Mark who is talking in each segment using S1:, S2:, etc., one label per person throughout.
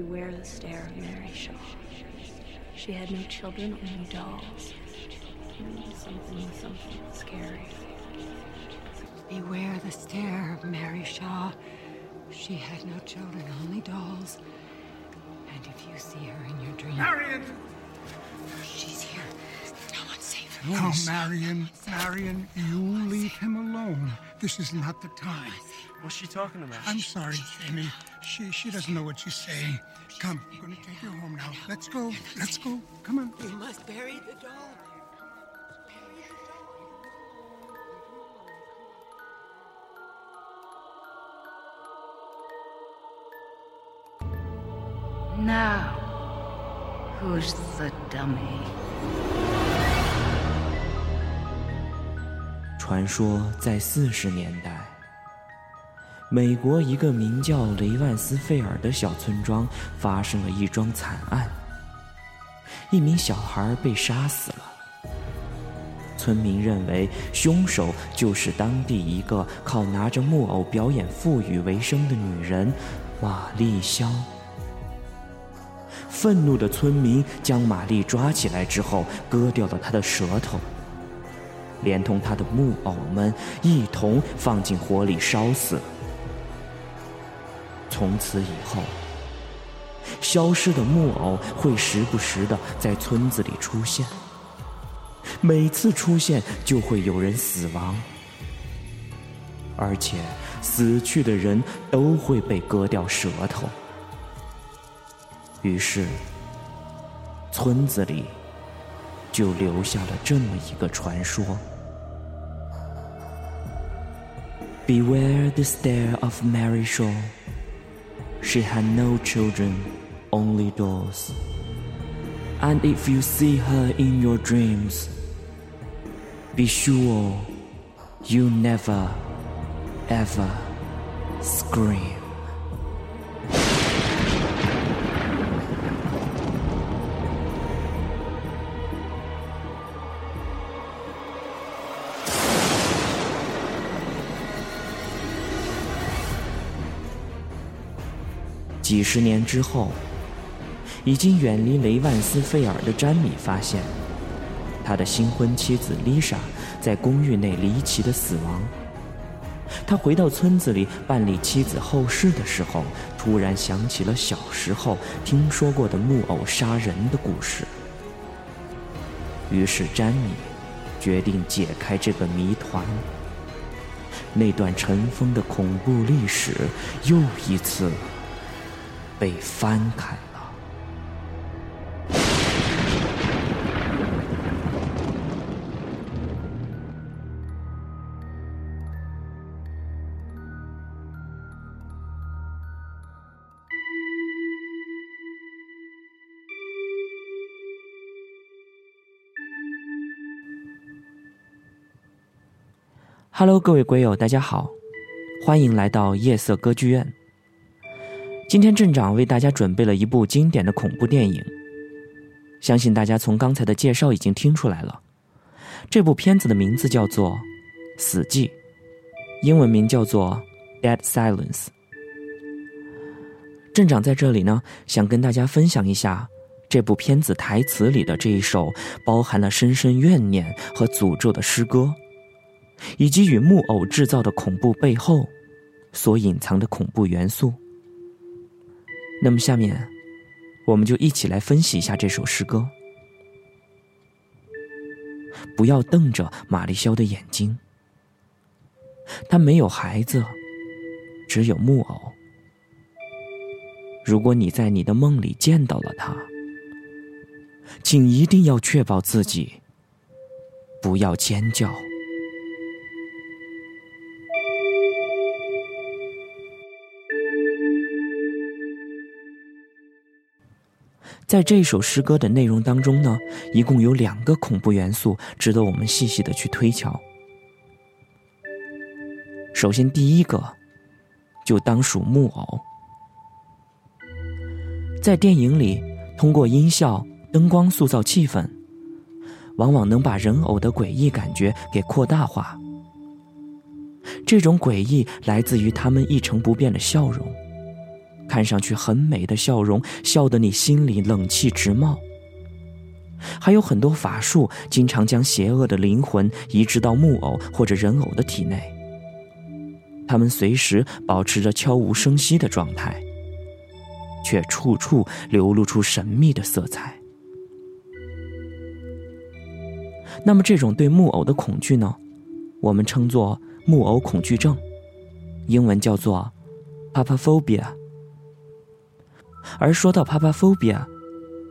S1: Beware the stare of Mary Shaw. She had no children, only dolls. Something, something scary.
S2: Beware the stare of Mary Shaw. She had no children, only dolls. And if you see her in your dream.
S3: Marion!
S2: She's here. No one's safe.
S3: No, Marion, Marion, you leave him alone. This is not the time.
S4: What's she talking about?
S3: I'm sorry, Jamie. She she doesn't know what she's saying. Come, I'm gonna take you home now. Let's go. Let's go. Come on.
S2: You must bury the doll.
S1: Now, who's the dummy?
S5: 传说在四十年代， 美国一个名叫雷万斯费尔的小村庄发生了一桩惨案，一名小孩被杀死了。村民认为凶手就是当地一个靠拿着木偶表演腹语为生的女人玛丽肖。愤怒的村民将玛丽抓起来之后，割掉了她的舌头，连同她的木偶们一同放进火里烧死了。从此以后，消失的木偶会时不时的在村子里出现，每次出现就会有人死亡，而且死去的人都会被割掉舌头。于是，村子里就留下了这么一个传说：Beware the stare of Mary Shaw. She had no children, only dolls. And if you see her in your dreams, be sure you never, ever scream. 几十年之后，已经远离雷万斯菲尔的詹米发现，他的新婚妻子丽莎在公寓内离奇的死亡。他回到村子里办理妻子后事的时候，突然想起了小时候听说过的木偶杀人的故事。于是詹米决定解开这个谜团。那段尘封的恐怖历史又一次。被翻开了。Hello，各位鬼友，大家好，欢迎来到夜色歌剧院。今天镇长为大家准备了一部经典的恐怖电影，相信大家从刚才的介绍已经听出来了。这部片子的名字叫做《死寂》，英文名叫做《Dead Silence》。镇长在这里呢，想跟大家分享一下这部片子台词里的这一首包含了深深怨念和诅咒的诗歌，以及与木偶制造的恐怖背后所隐藏的恐怖元素。那么，下面我们就一起来分析一下这首诗歌。不要瞪着玛丽肖的眼睛，她没有孩子，只有木偶。如果你在你的梦里见到了她，请一定要确保自己不要尖叫。在这首诗歌的内容当中呢，一共有两个恐怖元素值得我们细细的去推敲。首先，第一个就当属木偶。在电影里，通过音效、灯光塑造气氛，往往能把人偶的诡异感觉给扩大化。这种诡异来自于他们一成不变的笑容。看上去很美的笑容，笑得你心里冷气直冒。还有很多法术，经常将邪恶的灵魂移植到木偶或者人偶的体内，他们随时保持着悄无声息的状态，却处处流露出神秘的色彩。那么，这种对木偶的恐惧呢？我们称作木偶恐惧症，英文叫做 “papaphobia”。而说到 “papaphobia”，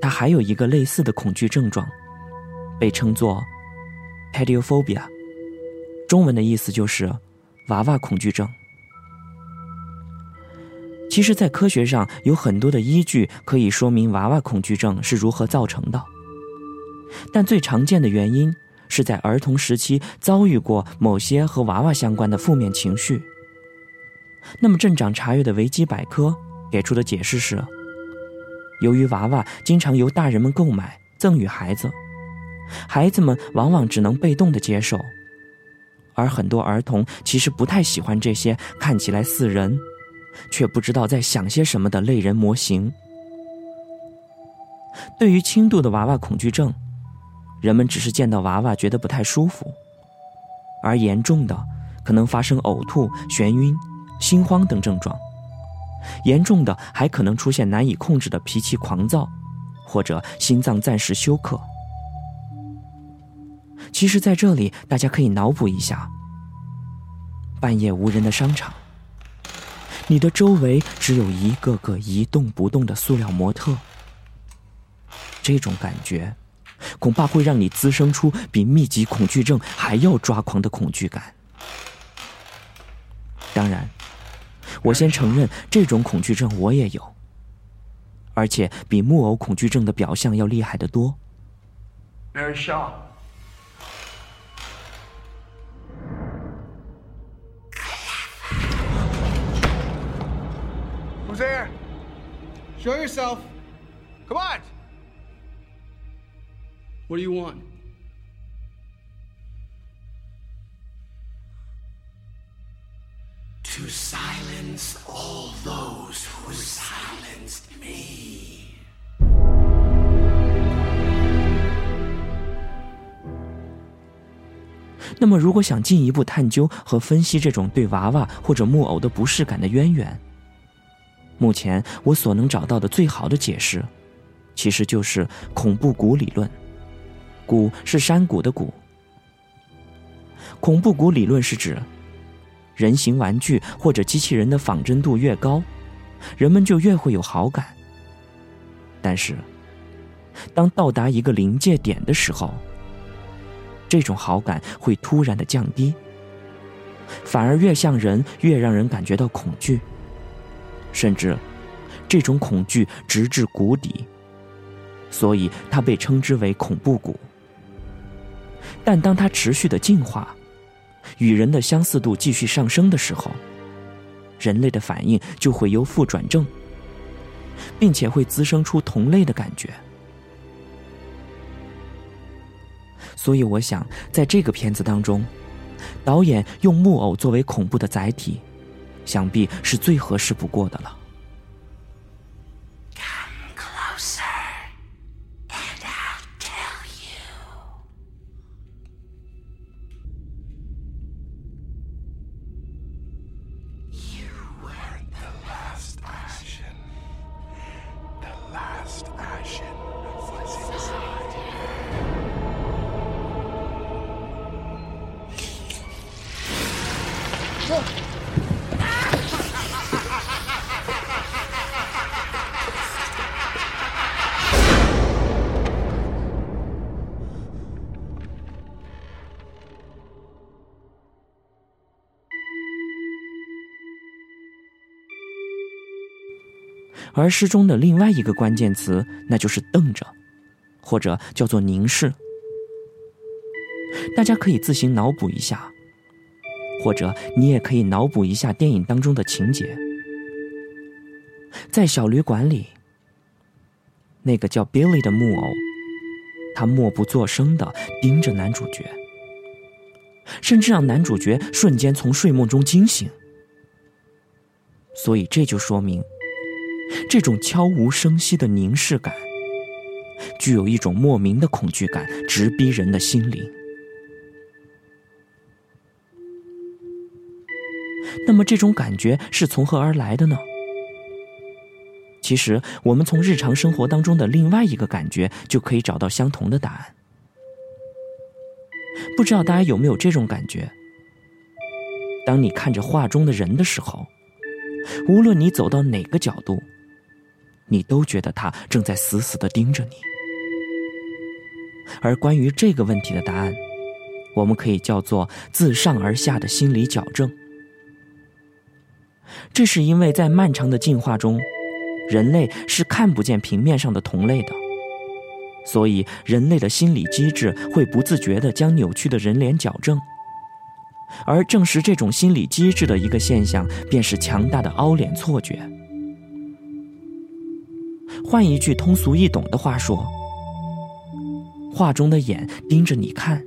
S5: 它还有一个类似的恐惧症状，被称作 pedophobia，中文的意思就是“娃娃恐惧症”。其实，在科学上有很多的依据可以说明娃娃恐惧症是如何造成的，但最常见的原因。是在儿童时期遭遇过某些和娃娃相关的负面情绪。那么，镇长查阅的维基百科给出的解释是：由于娃娃经常由大人们购买赠与孩子，孩子们往往只能被动的接受，而很多儿童其实不太喜欢这些看起来似人，却不知道在想些什么的类人模型。对于轻度的娃娃恐惧症。人们只是见到娃娃觉得不太舒服，而严重的可能发生呕吐、眩晕、心慌等症状，严重的还可能出现难以控制的脾气狂躁，或者心脏暂时休克。其实，在这里大家可以脑补一下：半夜无人的商场，你的周围只有一个个一动不动的塑料模特，这种感觉。恐怕会让你滋生出比密集恐惧症还要抓狂的恐惧感。当然，我先承认这种恐惧症我也有，而且比木偶恐惧症的表象要厉害得多。
S4: Mary Shaw. All those who silenced me.
S5: 那么，如果想进一步探究和分析这种对娃娃或者木偶的不适感的渊源，目前我所能找到的最好的解释，其实就是恐怖谷理论。谷是山谷的谷。恐怖谷理论是指，人形玩具或者机器人的仿真度越高，人们就越会有好感。但是，当到达一个临界点的时候，这种好感会突然的降低，反而越像人越让人感觉到恐惧，甚至这种恐惧直至谷底，所以它被称之为恐怖谷。但当它持续的进化，与人的相似度继续上升的时候，人类的反应就会由负转正，并且会滋生出同类的感觉。所以，我想在这个片子当中，导演用木偶作为恐怖的载体，想必是最合适不过的了。而诗中的另外一个关键词，那就是瞪着，或者叫做凝视。大家可以自行脑补一下，或者你也可以脑补一下电影当中的情节。在小旅馆里，那个叫 Billy 的木偶，他默不作声的盯着男主角，甚至让男主角瞬间从睡梦中惊醒。所以这就说明。这种悄无声息的凝视感，具有一种莫名的恐惧感，直逼人的心灵。那么，这种感觉是从何而来的呢？其实，我们从日常生活当中的另外一个感觉就可以找到相同的答案。不知道大家有没有这种感觉？当你看着画中的人的时候，无论你走到哪个角度，你都觉得他正在死死的盯着你。而关于这个问题的答案，我们可以叫做自上而下的心理矫正。这是因为在漫长的进化中，人类是看不见平面上的同类的，所以人类的心理机制会不自觉地将扭曲的人脸矫正。而证实这种心理机制的一个现象，便是强大的凹脸错觉。换一句通俗易懂的话说，画中的眼盯着你看，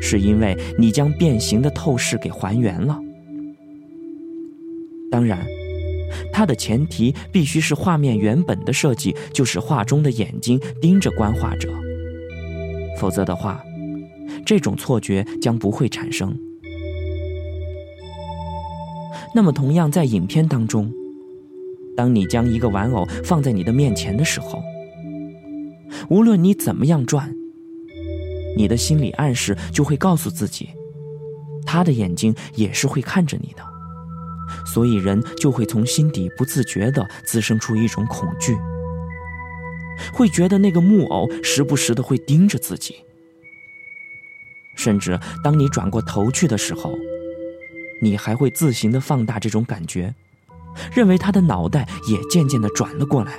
S5: 是因为你将变形的透视给还原了。当然，它的前提必须是画面原本的设计就是画中的眼睛盯着观画者，否则的话，这种错觉将不会产生。那么，同样在影片当中，当你将一个玩偶放在你的面前的时候，无论你怎么样转，你的心理暗示就会告诉自己，他的眼睛也是会看着你的。所以，人就会从心底不自觉的滋生出一种恐惧，会觉得那个木偶时不时的会盯着自己，甚至当你转过头去的时候，你还会自行的放大这种感觉，认为他的脑袋也渐渐的转了过来，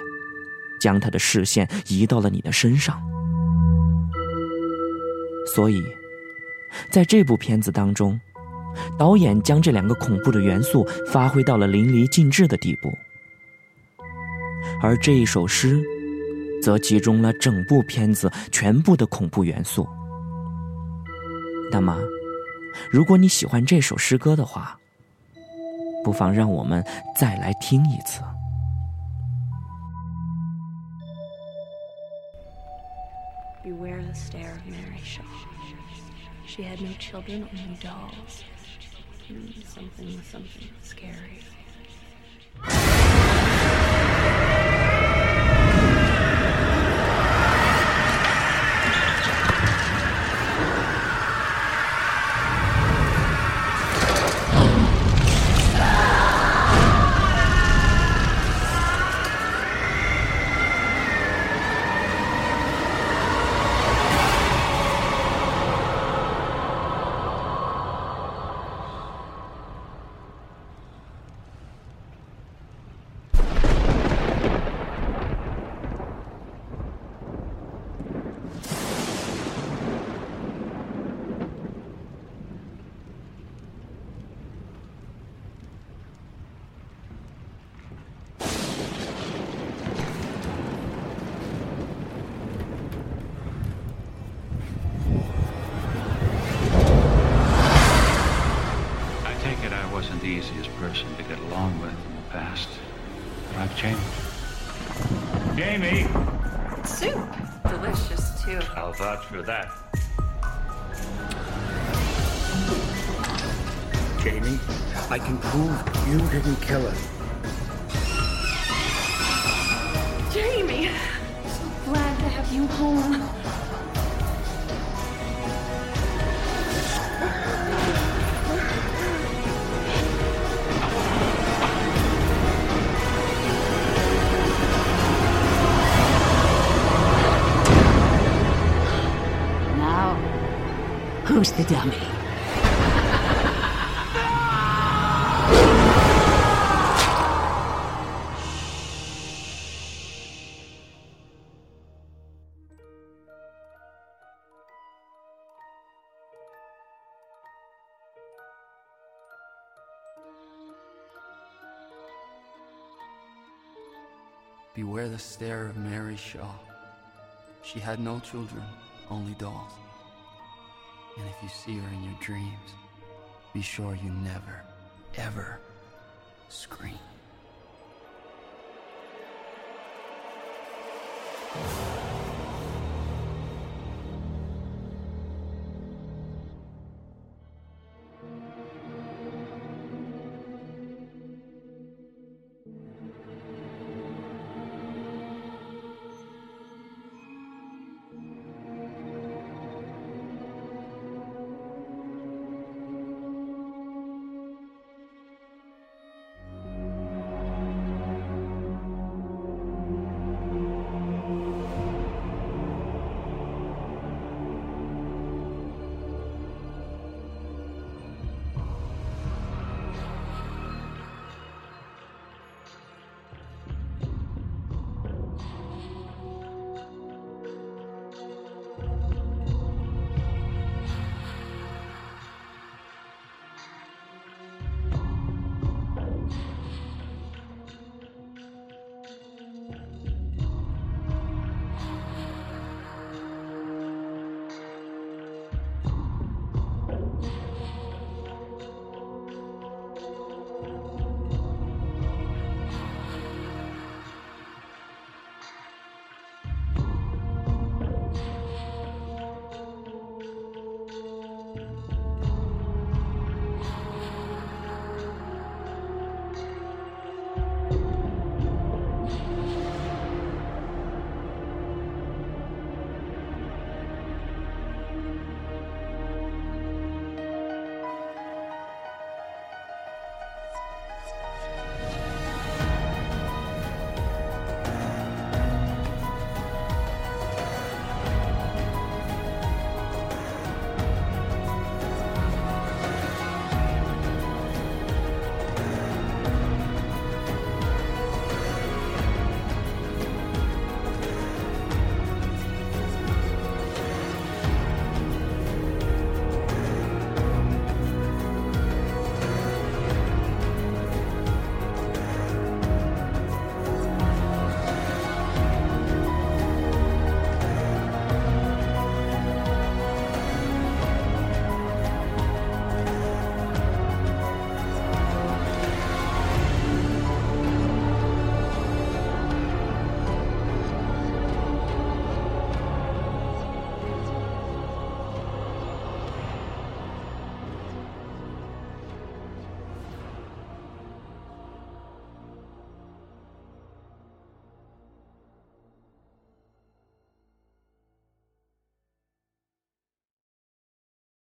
S5: 将他的视线移到了你的身上。所以，在这部片子当中。导演将这两个恐怖的元素发挥到了淋漓尽致的地步，而这一首诗，则集中了整部片子全部的恐怖元素。那么，如果你喜欢这首诗歌的话，不妨让我们再来听一次。
S1: Beware the stare of Mary Shaw. She had no children, only dolls. something, something scary.
S6: I'll for that.
S7: Jamie, I can prove you didn't kill her.
S8: Jamie! So glad to have you home.
S2: Who's the dummy?
S9: Beware the stare of Mary Shaw. She had no children, only dolls. And if you see her in your dreams, be sure you never, ever scream.